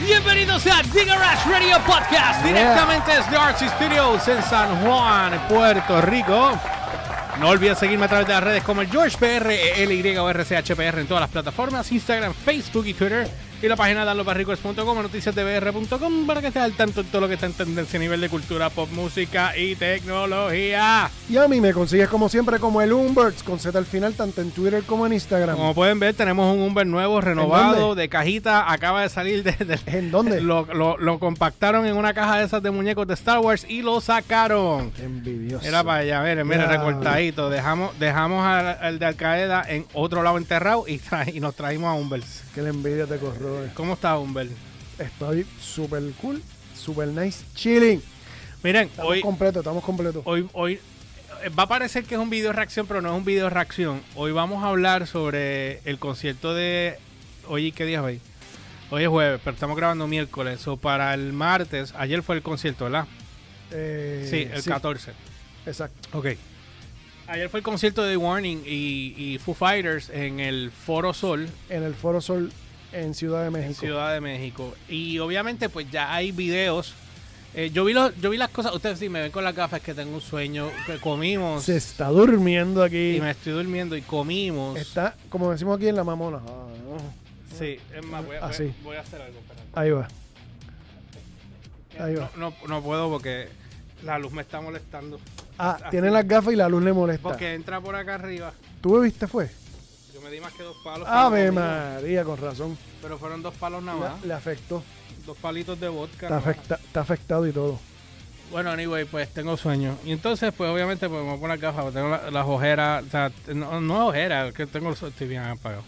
Bienvenidos a Digger Rush Radio Podcast, directamente desde Artsy Studios en San Juan, Puerto Rico. No olvides seguirme a través de las redes como el George PR, LY o RCHPR en todas las plataformas, Instagram, Facebook y Twitter. Y la página danlobarricos.com, noticiasdbr.com para que estés al tanto de todo lo que está en tendencia a nivel de cultura, pop, música y tecnología. Y a mí me consigues como siempre como el Umberts con Z al final, tanto en Twitter como en Instagram. Como pueden ver, tenemos un Umber nuevo, renovado, de cajita, acaba de salir de... de- ¿En dónde? Lo, lo- lo compactaron en una caja de esas de muñecos de Star Wars y lo sacaron. Qué envidioso. Era para allá, miren, miren, recortadito. Dejamos, dejamos al, al de Al Qaeda en otro lado enterrado y, tra- y nos traímos a Umber. Que la envidia te ¿Cómo está Umber? Estoy súper cool, súper nice, chilling. Miren, Estamos hoy, completos, estamos completos. hoy, hoy eh, va a parecer que es un video reacción, pero no es un video reacción. Hoy vamos a hablar sobre el concierto de. Hoy, ¿qué día es hoy? Hoy es jueves, pero estamos grabando miércoles. O para el martes, ayer fue el concierto, ¿verdad? Eh, sí, el 14. Exacto. Ok. Ayer fue el concierto de The Warning y, y Foo Fighters en el Foro Sol En el Foro Sol en Ciudad de en México. Ciudad de México. Y obviamente, pues ya hay videos. Eh, yo vi los, yo vi las cosas. Ustedes sí me ven con las gafas que tengo un sueño. Que comimos. Se está durmiendo aquí. Y me estoy durmiendo y comimos. Está, como decimos aquí en la mamona. Ah, Sí, es más, voy a, voy a- Así. voy a hacer algo. Ahí va. Ahí va. No, no, no puedo porque la luz me está molestando. Ah, Así. tiene las gafas y la luz le molesta. Porque entra por acá arriba. ¿Tú bebiste fue? Yo me di más que dos palos. Ave. María, con razón. Pero fueron dos palos nada más. le afectó. Dos palitos de vodka. Está, afecta- está afectado y todo. Bueno, anyway, pues tengo sueño. Y entonces, pues obviamente, pues me voy a poner gafas, tengo la- las ojeras, o sea, no, no ojeras, es que tengo los estoy bien apagado.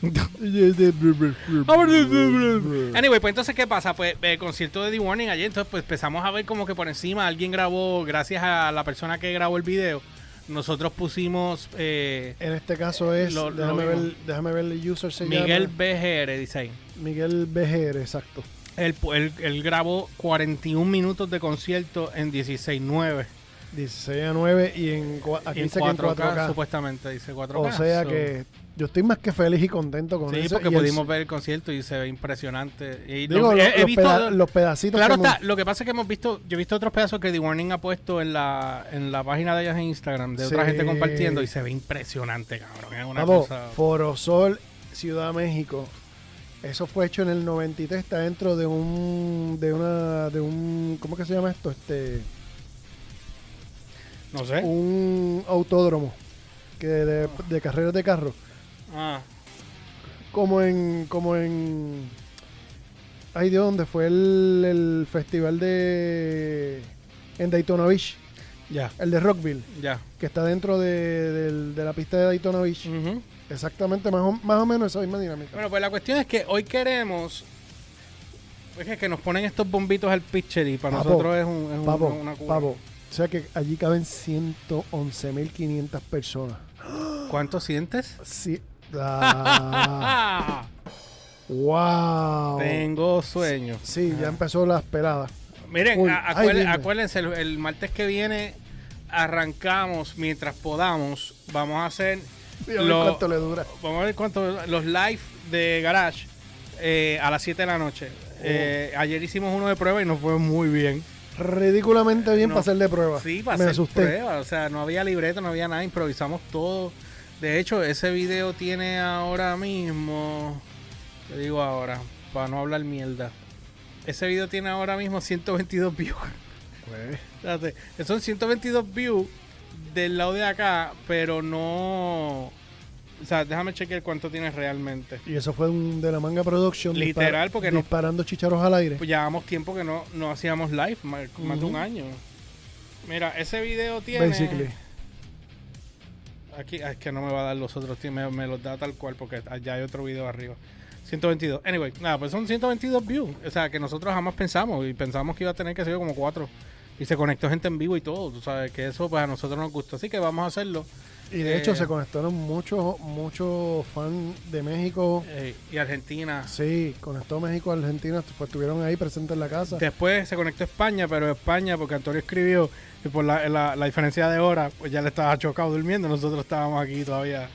Anyway, pues entonces, ¿qué pasa? Pues el concierto de The Warning ayer, entonces pues empezamos a ver como que por encima alguien grabó, gracias a la persona que grabó el video, nosotros pusimos eh, En este caso es, Lo- lo déjame, ver, vimos. déjame ver el user se Miguel BGR, dice ahí. Miguel BGR, exacto. Él, él, él grabó 41 minutos de concierto en 16.9. 16 a 9 y en, aquí Y en dice que en 4K, 4K. supuestamente, dice 4K. O sea so- que yo estoy más que feliz y contento con Sí, eso. porque y el- pudimos ver el concierto y se ve impresionante. Y digo, lo- lo- he- he los, visto- peda- los pedacitos Claro que hemos- está, lo que pasa es que hemos visto, yo he visto otros pedazos que The Warning ha puesto en la, en la página de ellos en Instagram, de otra Sí. gente compartiendo, y se ve impresionante, cabrón. Es una Vamos, cosa. Forosol, Ciudad México. Eso fue hecho en el 93, está dentro de un de una de un ¿cómo que se llama esto? Este No sé. un autódromo que de, de carreras de carro, Ah, como en como en ay Dios, ¿dónde fue el, el festival de en Daytona Beach, ya, el de Rockville, ya. que está dentro de, de la pista de Daytona Beach. Exactamente, más o, más o menos esa misma dinámica. Bueno, pues la cuestión es que hoy queremos. Es que, nos ponen estos bombitos al pitcher y para Papo, nosotros es, un, es una cura. papo. O sea que allí caben 111.500 personas. ¿Cuánto sientes? Sí. Ah, wow. Tengo sueño. Sí, ya empezó la esperada. Miren, Uy, ay, acuérdense, el, el martes que viene arrancamos mientras podamos. Vamos a hacer ver Lo- cuánto le dura. vamos a ver cuánto los live de Garage eh, a las 7 de la noche. Oh. Eh, ayer hicimos uno de prueba y nos fue muy bien. Ridículamente bien No, para hacer de prueba. Sí, para Me hacer asusté. prueba. O sea, no había libreto, no había nada, improvisamos todo. De hecho, ese video tiene ahora mismo. Te digo ahora, para no hablar mierda. Ese video tiene ahora mismo 122 views. Pues, Espérate, son 122 views del lado de acá, pero no. O sea, déjame chequear cuánto tienes realmente. y eso fue un de la manga production. Literal, porque no- disparando chicharos al aire. Pues llevamos tiempo que no, no hacíamos live, más, más de un año. Mira, ese video tiene. basically. Aquí, ah, es que no me va a dar los otros, me, me los da tal cual porque allá hay otro video arriba. 122. Anyway, nada, pues son 122 views. O sea, que nosotros jamás pensamos y pensamos que iba a tener que ser como cuatro. Y se conectó gente en vivo y todo. Tú sabes que eso pues a nosotros nos gusta. Así que vamos a hacerlo. Y de Eh, hecho se conectaron muchos muchos fans de México. Eh, y Argentina. Sí, conectó México, Argentina, pues estuvieron ahí presentes en la casa. Después se conectó España, pero España, porque Antonio escribió que por la, la- la diferencia de hora, pues ya le estaba chocado durmiendo. Nosotros estábamos aquí todavía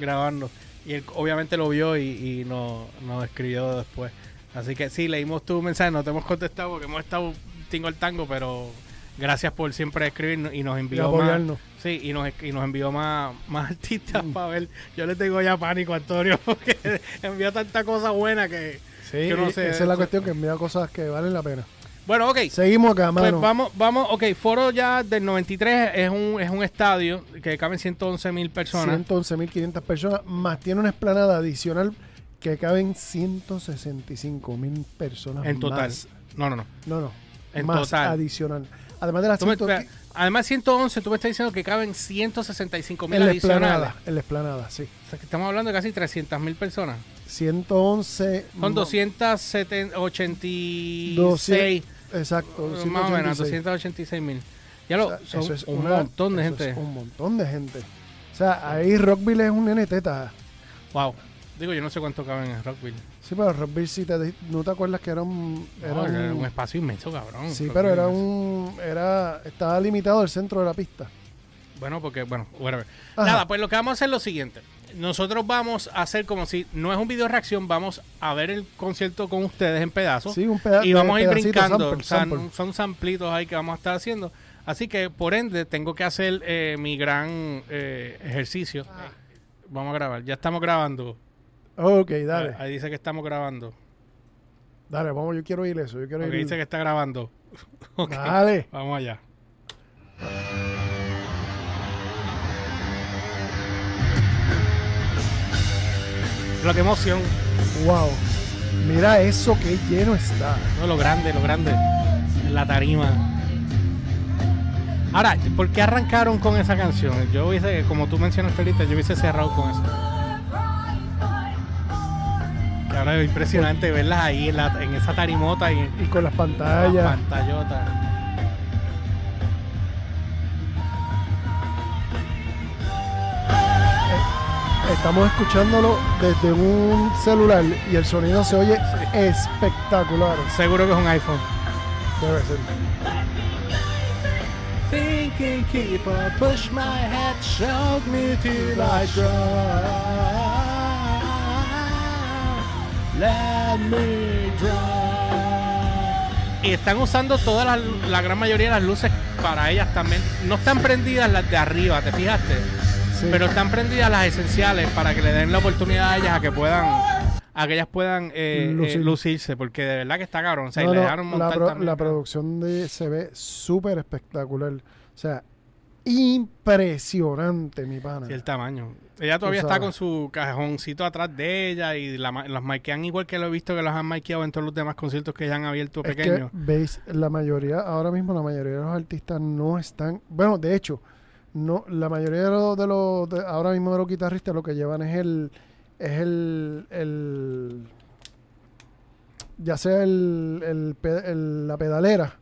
grabando. Y él obviamente lo vio y, y nos, nos escribió después. Así que sí, leímos tu mensaje, no te hemos contestado porque hemos estado tingo el tango, pero gracias por siempre escribirnos y nos Y envió más. Sí, y nos, y nos envió más, más artistas para ver. Yo le tengo ya pánico a Antonio porque envió tanta cosa buena que. Sí, no sé, esa es la cuestión que envía cosas que valen la pena. Bueno, ok. Seguimos acá, Pues mano. vamos, vamos, ok, Foro ya del 93 es un, es un estadio que caben 111 mil personas. 111.500 personas, más tiene una esplanada adicional que caben 165.000 personas En total. más. No, no, no. No, no. En más total. adicional. Además de las Tú me- 100 espera, además, 111, tú me estás diciendo que caben 165 mil adicionales. en la esplanada, sí. O sea, que estamos hablando de casi 300 mil personas. 111 Son mo- 286. Exacto, más o menos, 286. 286 mil. Ya lo, O sea, son eso es un una- montón de eso gente. es un montón de gente. O sea, ahí Rockville es un nene teta. Wow. Digo, yo no sé cuánto caben en Rockville. Sí, pero Rockville sí te, no te acuerdas que era un era No, era un- espacio inmenso, cabrón. Sí, Rockville pero era un era estaba limitado el centro de la pista. Bueno, porque, bueno, whatever. Ajá. Nada, pues lo que vamos a hacer es lo siguiente. Nosotros vamos a hacer como si no es un video reacción, vamos a ver el concierto con ustedes en pedazos. Sí, un peda- y vamos a ir brincando. sample. son samplitos ahí que vamos a estar haciendo. Así que, por ende, tengo que hacer eh, mi gran eh, ejercicio. Ah. Vamos a grabar. Ya estamos grabando. Ok, dale. Ahí dice que estamos grabando. Dale, vamos, yo quiero oír eso. Yo quiero dice que está grabando. Dale. Vamos allá. Lo que emoción. Wow. Mira eso que lleno está. No, lo grande, lo grande. La tarima. Ahora, ¿por qué arrancaron con esa canción? Yo hubiese, como tú mencionaste ahorita, yo hubiese cerrado con eso. Ahora es impresionante verlas ahí en, la- en esa tarimota y con las la pantallas. pantallota. Estamos escuchándolo desde un celular y el sonido se oye espectacular. Seguro que es un iPhone. Debe ser. Thinking, keep on, push my head, shout me till I drop. Let me drop. Y están usando todas las, la gran mayoría de las luces para ellas también. No están prendidas las de arriba, ¿te fijaste? Sí. Pero están prendidas las esenciales para que le den la oportunidad a ellas a que puedan a que ellas puedan eh, eh, Lucir. lucirse, porque de verdad que está cabrón. O sea, y le dejaron la, montar pro- también. la producción de se ve súper espectacular. O sea, impresionante, mi pana. Sí, el tamaño. Ella todavía está con su cajoncito atrás de ella y la, las maikean igual que lo he visto que los han maikeado en todos los demás conciertos que ya han abierto Es que, pequeños. veis, la mayoría, ahora mismo la mayoría de los artistas no están, bueno, de hecho, no, la mayoría de los, de los de- ahora mismo de los guitarristas lo que llevan es el, es el, el ya sea el, el- la pedalera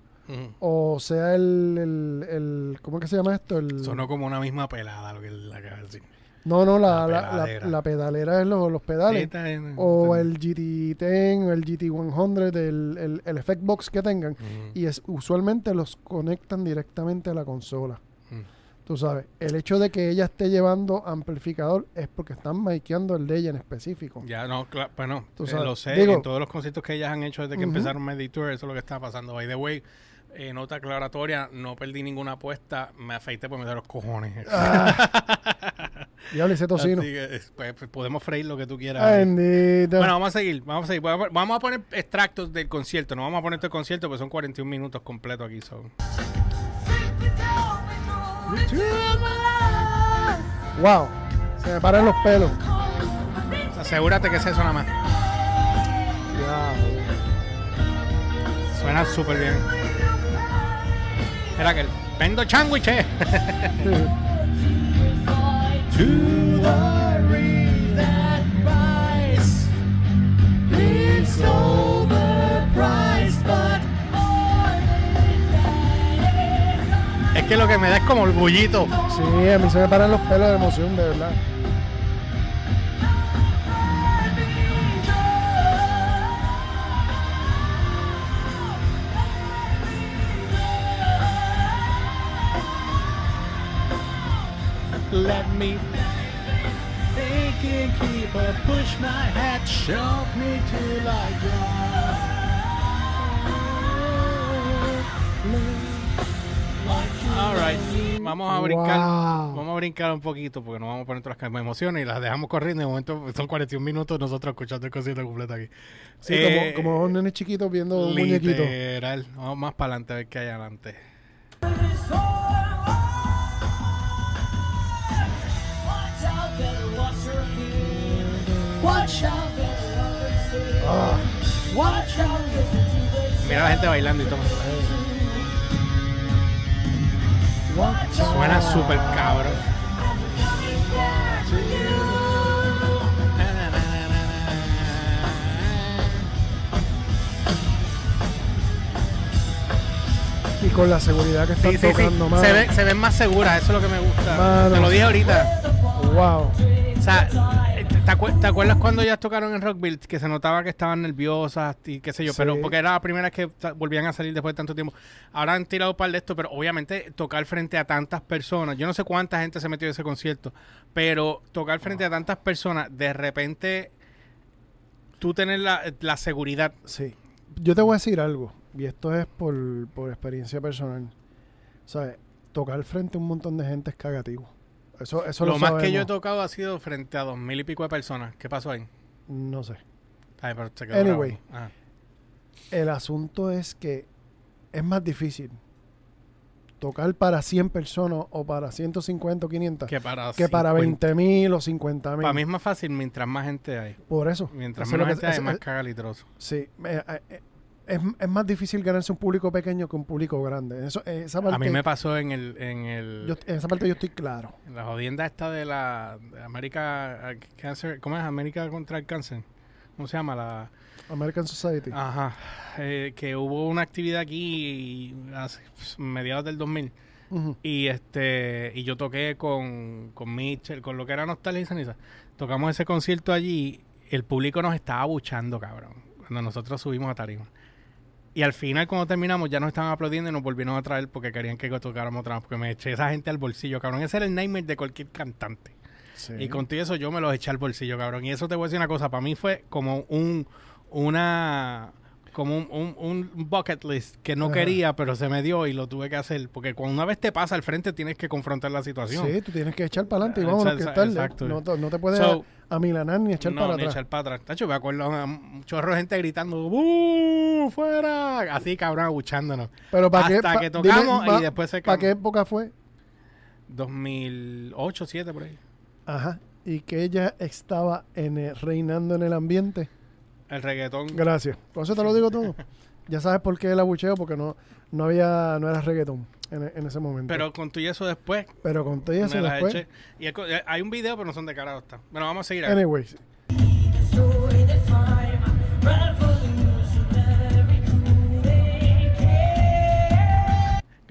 O sea el, el, el- ¿cómo es que se llama esto? El, Sonó como una misma pelada lo que él acaba de decir. no, no, La la, la, la- pedalera. la pedalera es los, los pedales. Esta es- O esta- el GT10 o el GT100, el, el, el effect box que tengan. Y es usualmente los conectan directamente a la consola. Mm. Tú sabes, el hecho de que ella esté llevando amplificador es porque están maikeando el de ella en específico. Ya, no, claro, bueno, Tú eh, sabes, lo sé, digo- en todos los conciertos que ellas han hecho desde que empezaron Medi Tour, eso es lo que está pasando. By the way, eh, nota aclaratoria, no perdí ninguna apuesta, me afeité por meter los cojones. Ah, diablo, ese tocino. Así que, eh, pues, pues, podemos freír lo que tú quieras. Bendito. Bueno, vamos a seguir, vamos a seguir. Vamos a- poner extractos del concierto, no vamos a poner todo el concierto, porque son 41 minutos completos aquí. son. wow, se me paran los pelos. Asegúrate que es eso nada más. Suena súper bien. Era que vendo sándwiches. Es que lo que me da es como orgullito. Sí, a mí se me paran los pelos de emoción, de verdad. Let me think keeper, push my hat, shock me till I drop. Alright, vamos a brincar. Wow. Vamos a brincar un poquito porque nos vamos a poner todas las emociones y las dejamos corriendo. De momento son 41 minutos nosotros escuchando el concierto completo aquí. Sí, Eh, como, como un nene chiquito viendo un muñequito. Literal. Vamos más para adelante a ver qué hay adelante. Mira la gente bailando y todo. Suena súper cabrón. y con la seguridad que están Sí, sí, sí. tocando, mano. Se, ve- se ven más seguras, eso es lo que me gusta. Mano. Te lo dije ahorita. Wow. O sea, ¿te, acuer- te acuerdas cuando ellas tocaron en Rockville? Que se notaba que estaban nerviosas y qué sé yo, Sí. pero porque era la primera vez que volvían a salir después de tanto tiempo. Ahora han tirado un par de esto, pero obviamente tocar frente a tantas personas. Yo no sé cuánta gente se metió en ese concierto, pero tocar frente a tantas personas, de repente tú tener la, la seguridad. Sí. Yo te voy a decir algo, y esto es por, por experiencia personal. ¿Sabes? Tocar frente a un montón de gente es cagativo. Eso, eso lo lo, más que yo he tocado ha sido frente a dos mil y pico de personas. ¿Qué pasó ahí? No sé. Ay, pero se quedó Anyway. Ajá. El asunto es que es más difícil tocar para 100 personas o para 150 o 500 Que para, que para 20 mil o 50 mil. Para mí es más fácil mientras más gente hay. Por eso. Mientras es menos gente hay, eso- más cagalitroso. Sí. eh, eh, eh, es, es más difícil ganarse un público pequeño que un público grande. Eso, esa parte, A mí me pasó en el, en el yo- en esa parte yo estoy claro. en la jodienda esta de la de América Cancer, ¿cómo es? América contra el cáncer. ¿Cómo se llama la? American Society. Ajá. Eh, que hubo una actividad aquí hace pues, mediados del 2000 Ujú. y este y yo toqué con con Mitchell, con lo que era Nostalgia y Ceniza. Tocamos ese concierto allí, el público nos estaba abuchando, cabrón, cuando nosotros subimos a tarima. Y al final, cuando terminamos, ya nos estaban aplaudiendo y nos volvieron a traer porque querían que tocáramos otra vez. Porque me eché esa gente al bolsillo, cabrón. Ese era el nightmare de cualquier cantante. Sí. Y con todo eso yo me los eché al bolsillo, cabrón. Y eso te voy a decir una cosa. Para mí fue como un... Una... Como un, un, un bucket list que no Ajá. quería, pero se me dio y lo tuve que hacer. Porque cuando una vez te pasa al frente, tienes que confrontar la situación. Sí, tú tienes que echar para adelante y es tarde. exacto. No, te- no te puedes So, a- amilanar ni echar no, para ni atrás. echar para atrás. Tacho, me acuerdo a un chorro de gente gritando ¡Bú! ¡Fuera! Así, cabrón, abuchándonos. Pero para qué, Hasta que tocamos y después se ¿Para qué época fue? 2008, 2007, por ahí. Ajá. Y que ella estaba en reinando en el ambiente. El reggaetón. Gracias. Por eso te lo digo todo. ya sabes por qué el abucheo, porque no, no había, no era reggaetón en, en ese momento. Pero con tu y eso después. Pero con todo eso me las después. eché. Y eh, hay un video, pero no son de cara. Bueno, vamos a seguir. aquí. Anyways.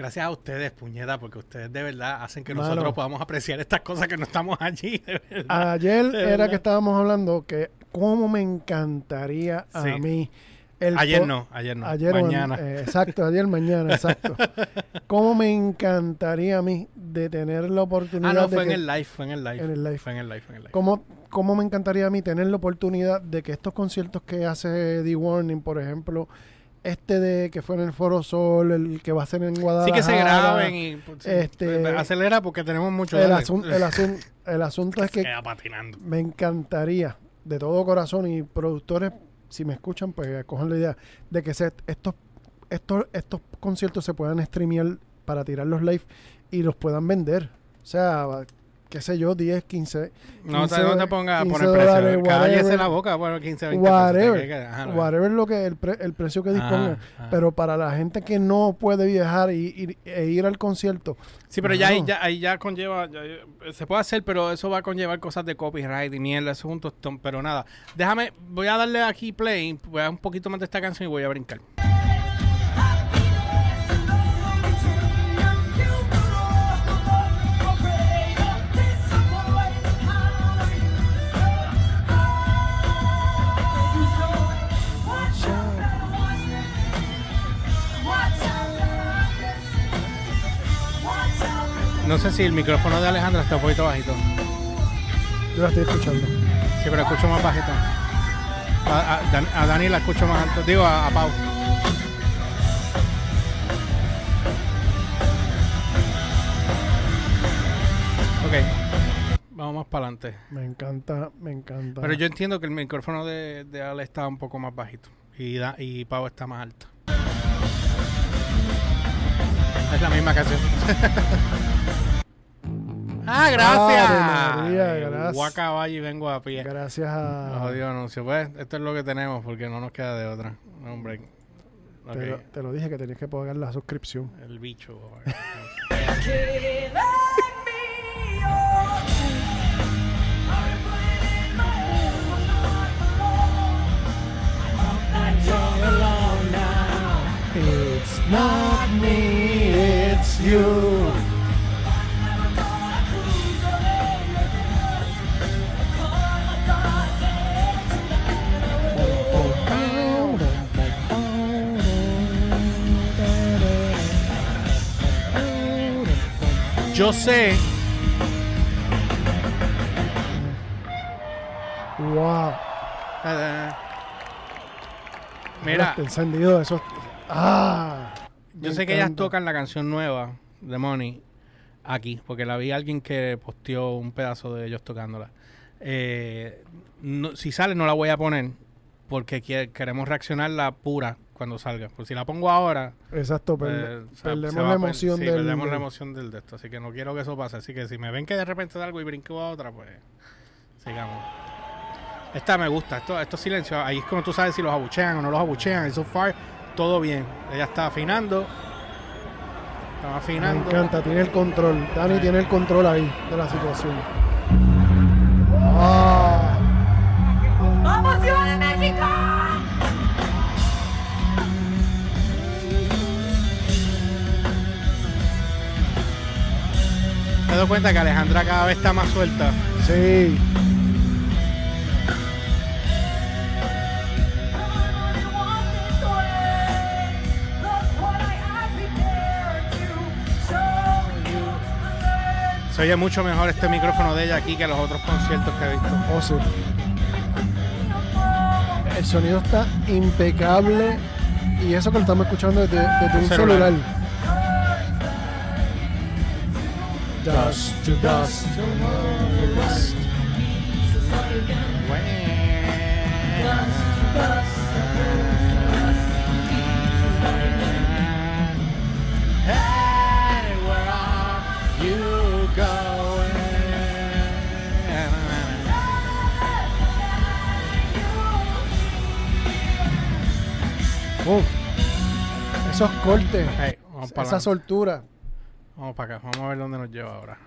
Gracias a ustedes, puñeta, porque ustedes de verdad hacen que Mano. nosotros podamos apreciar estas cosas que no estamos allí. De verdad. Ayer De era verdad. que estábamos hablando que cómo me encantaría a Sí. mí. el ayer no, ayer no. Ayer mañana. eh, exacto, ayer, mañana, exacto. ¿Cómo me encantaría a mí de tener la oportunidad ah, no, de fue en que- el live, fue en el live. en el live. Fue en el live, fue en el live. ¿Cómo, cómo me encantaría a mí tener la oportunidad de que estos conciertos que hace The Warning, por ejemplo, este de que fue en el Foro Sol, el que va a ser en Sí Guadalajara. que se graben y pues, sí, este, pues, acelera porque tenemos mucho el, asun- el, asun- el asunto es que patinando. me encantaría, de todo corazón, y productores, si me escuchan, pues cojan la idea, de que se- estos, estos, estos conciertos se puedan streamear para tirarlos live y los puedan vender. O sea, qué sé yo, 10, 15, No, 15 te, no te pongas a 15 poner precio. dólares, Cállese la boca, bueno, 15, 20 whatever, pesos. que- ajá, no. whatever lo que el, pre- el precio que disponga. ajá. Pero para la gente que no puede viajar y, y- e ir al concierto, Sí, pero ya ahí ya, ahí ya conlleva, ya- ya- se puede hacer, pero eso va a conllevar cosas de copyright y mierda, eso es un tostón, pero nada. Déjame, voy a darle aquí play, voy a un poquito más de esta canción y voy a brincar. No sé si el micrófono de Alejandra está un poquito bajito. yo la estoy escuchando. Sí, pero escucho más bajito. A, a, Dan- a Dani la escucho más alto. Digo, a, a Pau. Ok. Vamos más para adelante. Me encanta, me encanta. Pero yo entiendo que el micrófono de, de Ale está un poco más bajito. Y, da, y Pau está más alto. Es la misma canción. ah, gracias. Ave María, gracias. Voy a caballo y vengo a pie. Gracias a... Jodido anuncio. Pues esto es lo que tenemos porque no nos queda de otra. Hombre. Ok. Te, lo, te lo dije que tenías que pagar la suscripción. El bicho. It's not you. Yo sé. Wow. Mira, Está encendido eso. Ah. Yo sé que ellas tocan la canción nueva de Money aquí, porque la vi a alguien que posteó un pedazo de ellos tocándola. Eh, no- si sale no la voy a poner porque queremos reaccionarla pura cuando salga. Pues si la pongo ahora, Exacto, eh, se- perdemos la per- emoción sí, del... perdemos la del- emoción del de esto. Así que no quiero que eso pase. Así que si me ven que de repente da algo y brinco a otra, pues sigamos. Esta me gusta. Esto, estos silencios, ahí es como tú sabes si los abuchean o no los abuchean. Y so far, todo bien. Ella está afinando. Está Me afinando. encanta, tiene el control. Dani tiene el control ahí de la situación. Ah. ¡Vamos, Ciudad de México! Me doy cuenta que Alejandra cada vez está más suelta. Sí. Se oye mucho mejor este micrófono de ella aquí que los otros conciertos que he visto. Oh, sí. El sonido está impecable. Y eso que lo estamos escuchando desde, desde un celular. celular. Dust to dust. Hey, Esos cortes. Hey, vamos para Esa soltura. Vamos para acá, vamos a ver dónde nos lleva ahora.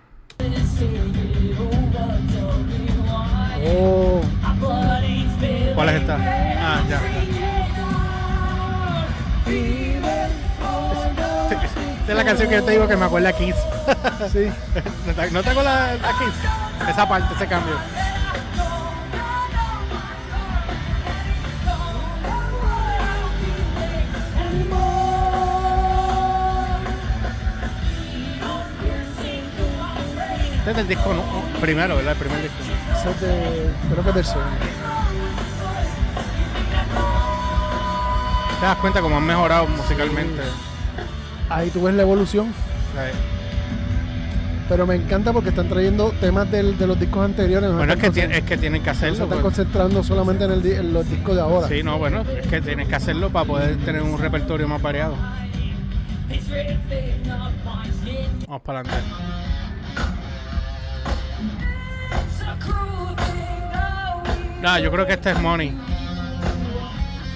Oh. ¿Cuál es esta? Ah, ya. Esta es la canción que yo te digo que me acuerda a Kiss. Sí. ¿No te- ¿No te acuerdas a Kiss? Esa parte, ese cambio. Este es el disco no- primero, ¿verdad? El primer disco. Ese es de. Creo que es del segundo. Te das cuenta cómo han mejorado musicalmente. Ahí tú ves la evolución. Pero me encanta porque están trayendo temas del- de los discos anteriores. no Bueno, es que, tiene- es que tienen que no se hacerlo. están pues. concentrando solamente en, el en los discos de ahora. Sí, no, bueno, es que tienen que hacerlo para poder tener un repertorio más variado. Vamos para adelante. No, yo creo que este es Money.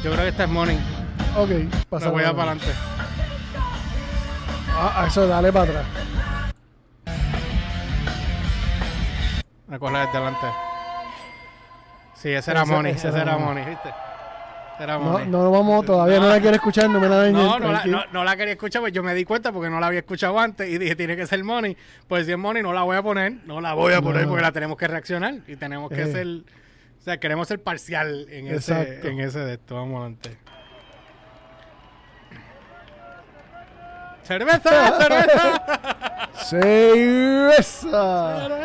Yo creo que este es Money. Ok, Me pasa. voy a para adelante. Ah, eso, dale para atrás. Me coge desde adelante. Sí, ese era Ese- Money. ese Ese, era era. Money, ¿viste? Era No, no vamos, todavía no, la quiero escuchar, no me la. No, no la, no, no la quería escuchar, pues yo me di cuenta porque no la había escuchado antes y dije, tiene que ser Money. Pues si es Money, no la voy a poner, no la voy a poner porque la tenemos que reaccionar y tenemos que Eh. ser, o sea, queremos ser parcial en ese, en ese de esto. Vamos adelante. ¡Cerveza! Cerveza. ¡Cerveza!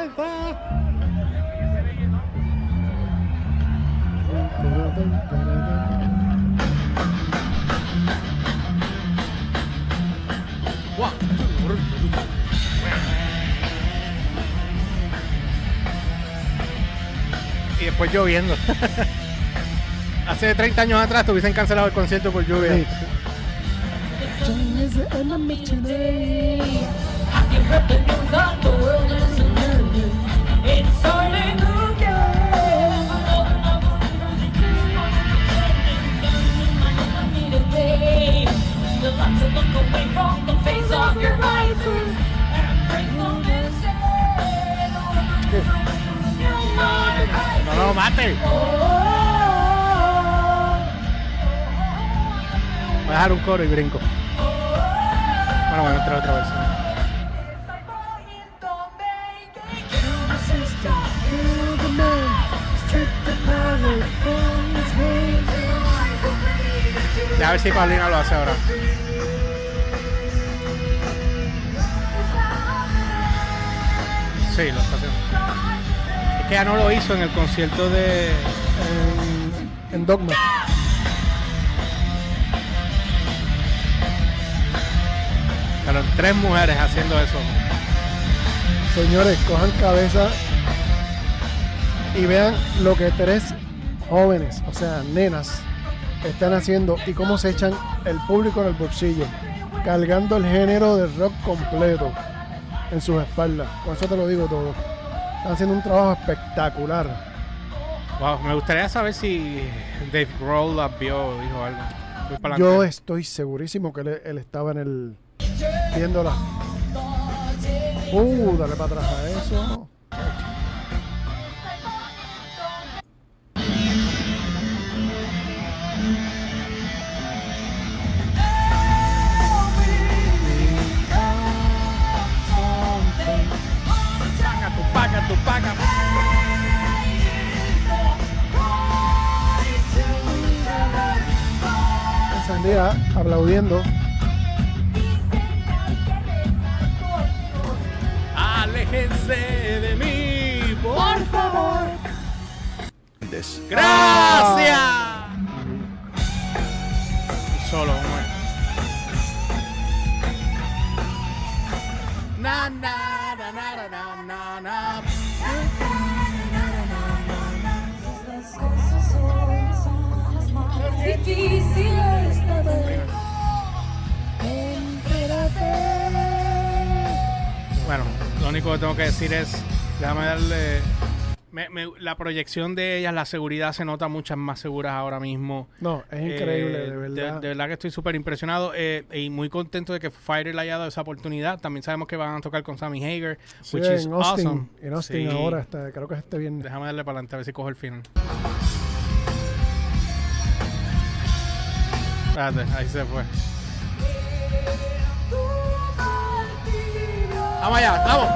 Y después lloviendo. Hace 30 años atrás te hubiesen cancelado el concierto por lluvia. Sí. No, no, mate. Voy a dejar un coro y brinco. Bueno, voy a entrar otra versión. Ya a ver si Paulina lo hace ahora. Sí, lo está haciendo. Es que ya no lo hizo en el concierto de. En, en Dogma. Pero tres mujeres haciendo eso. Señores, cojan cabeza y vean lo que tres jóvenes, o sea, nenas, están haciendo y cómo se echan el público en el bolsillo, cargando el género del rock completo en sus espaldas. Con eso te lo digo todo. Están haciendo un trabajo espectacular. Wow, me gustaría saber si Dave Grohl la vio o dijo algo. Yo estoy segurísimo que él, él estaba en el viéndola. Uh, dale para atrás a eso. Tu paga, tu paga. Encendida, aplaudiendo. Aléjense de mí, Por favor. Gracias. Lo único que tengo que decir es, déjame darle... me- me- la proyección de ellas, la seguridad se nota muchas más seguras ahora mismo. No, es increíble, Eh, de verdad. De, verdad que estoy súper impresionado eh, y muy contento de que Fighter le haya dado esa oportunidad. También sabemos que van a tocar con Sammy Hager, Sí, which is Austin, awesome. en Austin Sí. ahora, creo que es este viernes. Déjame darle para adelante a ver si cojo el final. Espérate, ahí se fue. Vamos allá, vamos.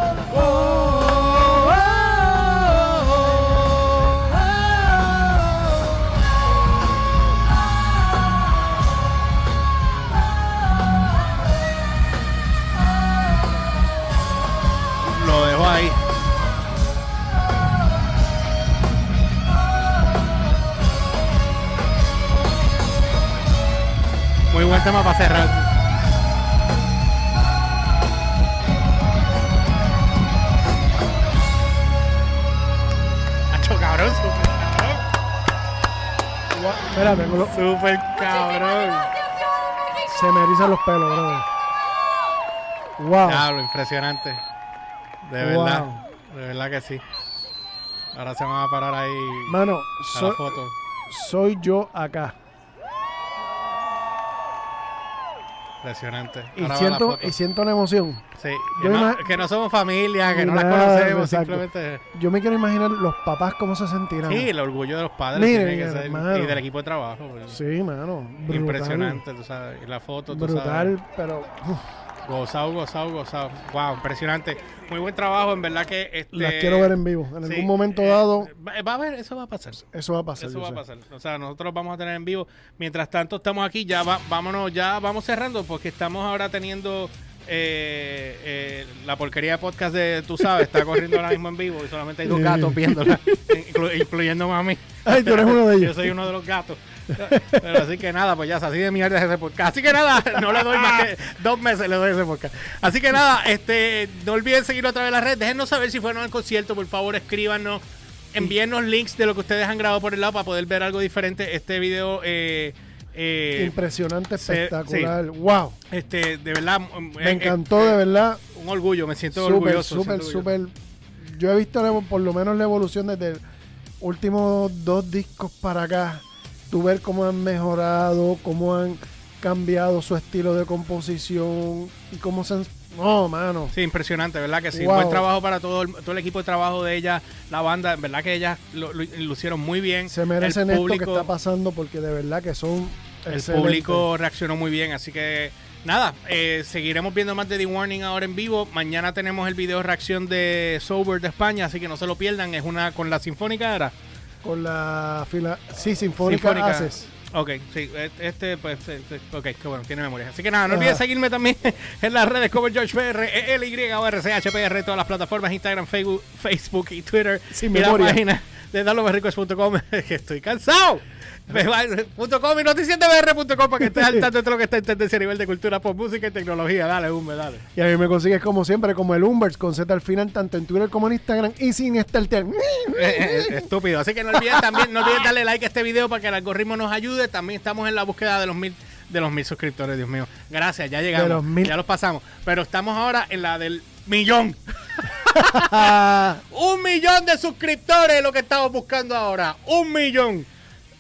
Lo dejo ahí. Muy buen tema para cerrar. Espera, tengo Super cabrón. se me erizan los pelos, brother. Wow. Diablo, impresionante. De Wow. verdad. De verdad que sí. Ahora se van a parar ahí Mano, a so- la foto. soy yo acá. Impresionante. Y Ahora siento, y siento una emoción. Sí, que, no, ima- que no somos familia, que no las Nada, conocemos, exacto. simplemente. Yo me quiero imaginar los papás cómo se sentirán. Sí, el orgullo de los padres Miren, tiene que ser, y del equipo de trabajo. pues. Sí, mano. brutal. Impresionante, tú sabes. Y la foto, tú Brutal, sabes. pero uf, Gozado, gozado, gozado. Wow, impresionante. Muy buen trabajo, en verdad que. Este, las quiero ver en vivo. En sí, algún momento eh, dado, Va, va a ver, eso va a pasar. eso va a pasar. Eso yo va a pasar. O sea, nosotros vamos a tener en vivo. Mientras tanto, estamos aquí. Ya va- vámonos, ya vamos cerrando porque estamos ahora teniendo eh, eh, la porquería de podcast de Tú sabes está corriendo ahora mismo en vivo y solamente hay dos gatos viéndola, inclu- incluyéndome a mí. Ay, tú eres uno de Yo ellos. soy uno de los gatos. Pero así que nada, pues ya, así de mierda es ese podcast. Así que nada, no le doy más que dos meses le doy ese podcast. Así que nada, este, no olviden seguirlo a través de las redes. Déjenos saber si fueron al concierto, por favor, escríbanos. Envíennos links de lo que ustedes han grabado por el lado para poder ver algo diferente. Este video, eh, eh, Impresionante, espectacular. Wow. este, de verdad, Me eh, encantó, de verdad. Un orgullo, me siento Súper, orgulloso. súper, súper. Yo he visto la- por lo menos la evolución desde el últimos dos discos para acá. Tú ver cómo han mejorado, cómo han cambiado su estilo de composición y cómo se han. No, mano. Sí, impresionante, ¿verdad? Que sí. Wow. Buen trabajo para todo el, todo el equipo de trabajo de ella, la banda. ¿Verdad que ellas lo, lo- lo hicieron muy bien? Se merecen el esto que está pasando porque de verdad que son. El excelentes. público reaccionó muy bien, así que nada, eh, seguiremos viendo más de The Warning ahora en vivo. Mañana tenemos el video reacción de Sober de España, así que no se lo pierdan. Es una con la Sinfónica, ¿era? Con la fila. Sí, Sinfónica, Haces. Ok, sí, e- este, pues, eh, eh, ok, qué bueno, tiene memoria. Así que nada, no olvides seguirme también en las redes como George PR, LY o RCHPR, todas las plataformas, Instagram, Facebook, Facebook y Twitter. Sin y memoria. la página de daloberricos.com, que estoy cansado. .com y noticiasdebr.com para que estés al tanto de todo lo que está en tendencia a nivel de cultura, pop, música y tecnología. Dale, Humbe, dale. Y a mí me consigues como siempre, como el Umbers, con Z al final, tanto en Twitter como en Instagram y sin estar Eh, eh, estúpido. Así que no olvides también, no olvides darle like a este video para que el algoritmo nos ayude. También estamos en la búsqueda de los mil de los mil suscriptores, Dios mío. Gracias, ya llegamos. los mil. Ya los pasamos. Pero estamos ahora en la del millón. Un millón de suscriptores es lo que estamos buscando ahora. Un millón.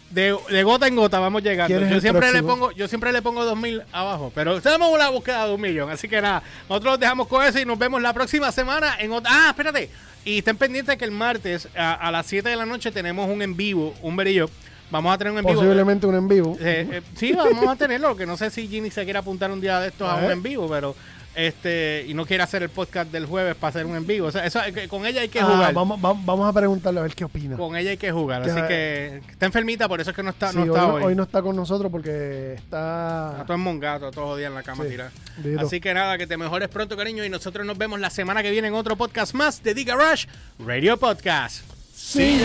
De, de gota en gota vamos llegando. ¿Quién es Yo siempre, le pongo, yo siempre le pongo dos mil abajo. Pero en la búsqueda de un millón. Así que nada, nosotros los dejamos con eso y nos vemos la próxima semana en otra. Ah, espérate. Y estén pendientes que el martes a, a las 7 de la noche tenemos un en vivo, un verillo. Vamos a tener un en vivo. Posiblemente un en vivo. Eh, eh, sí, vamos a tenerlo. Que no sé si Ginny se quiere apuntar un día de estos a A un en vivo, pero este y no quiere hacer el podcast del jueves para hacer un en vivo. O sea, eso, con ella hay que Ah, jugar. vamos, vamos, vamos a preguntarle a ver qué opina. Con ella hay que jugar. Así que está enfermita, por eso es que no está, Sí, no hoy, está no, hoy. hoy no está con nosotros porque está. Está todo mongato, todo jodido en la cama Sí, tirado. dito. Así que nada, que te mejores pronto, cariño. Y nosotros nos vemos la semana que viene en otro podcast más de The Garage Radio Podcast. Sí.